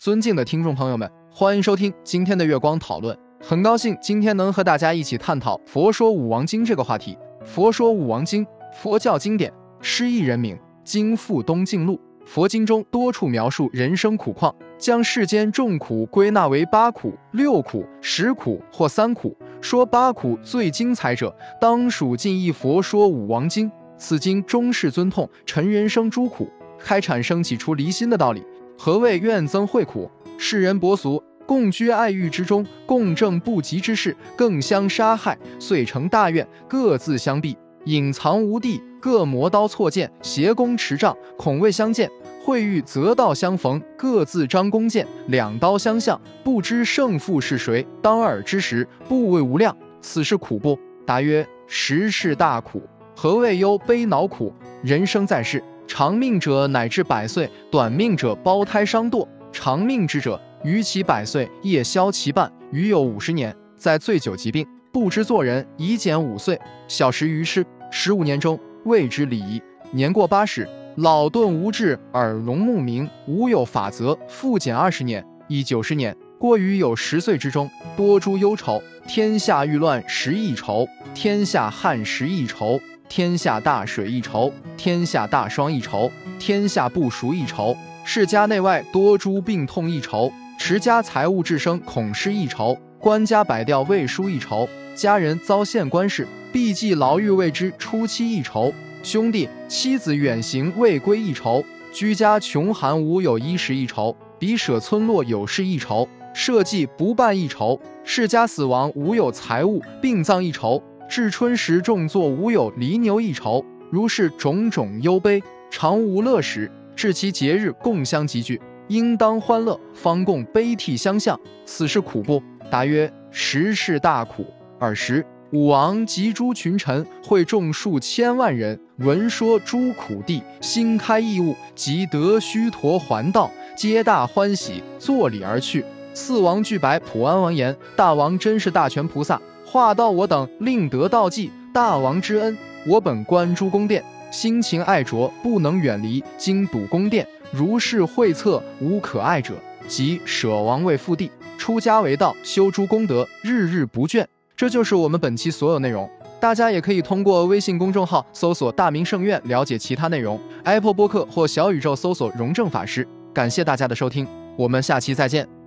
尊敬的听众朋友们，欢迎收听今天的月光讨论。很高兴今天能和大家一起探讨《佛说五王经》这个话题。《佛说五王经》，佛教经典，诗意人名，经附东晋录。佛经中多处描述人生苦况，将世间众苦归纳为八苦、六苦、十苦或三苦。说八苦最精彩者，当属近义《佛说五王经》。此经终是尊痛陈人生诸苦，开阐生起出离心的道理。何谓怨憎会苦？世人薄俗，共居爱欲之中，共正不及之事，更相杀害，遂成大怨，各自相避，隐藏无地，各磨刀错剑，携弓持杖，恐未相见。会遇择道相逢，各自张弓箭，两刀相向，不知胜负是谁。当尔之时，部位无量，此是苦不？答曰：实是大苦。何谓忧悲恼苦？人生在世。长命者乃至百岁，短命者胞胎伤堕。长命之者，余其百岁，夜消其半；余有五十年，在醉酒疾病，不知做人，已减五岁。小时于世，十五年中谓之礼仪。年过八十，老钝无志，耳聋目明，无有法则，复减二十年，已九十年。过于有十岁之中，多诸忧愁，天下欲乱，十亿愁；天下旱，十亿愁。天下大水一筹，天下大霜一筹，天下不熟一筹，世家内外多诸病痛一筹，持家财物至生恐失一筹，官家百调未输一筹，家人遭陷官事，必计牢狱未知初期一筹，兄弟妻子远行未归一筹，居家穷寒无有衣食一筹，彼舍村落有事一筹，社稷不办一筹，世家死亡无有财物病葬一筹。至春时，种作无有犁牛一筹，如是种种忧悲，常无乐时。至其节日，共相集聚，应当欢乐，方共悲涕相向。此事苦不？答曰：实是大苦。尔时，武王及诸群臣会众数千万人，闻说诸苦地，心开异物，即得须陀还道，皆大欢喜，作礼而去。四王具白普安王言：大王真是大权菩萨。化道我等令得道济大王之恩，我本观诸宫殿，心情爱着，不能远离。今睹宫殿，如是惠策，无可爱者。即舍王位复地，出家为道，修诸功德，日日不倦。这就是我们本期所有内容。大家也可以通过微信公众号搜索“大明圣院”了解其他内容。Apple 播客或小宇宙搜索“荣正法师”。感谢大家的收听，我们下期再见。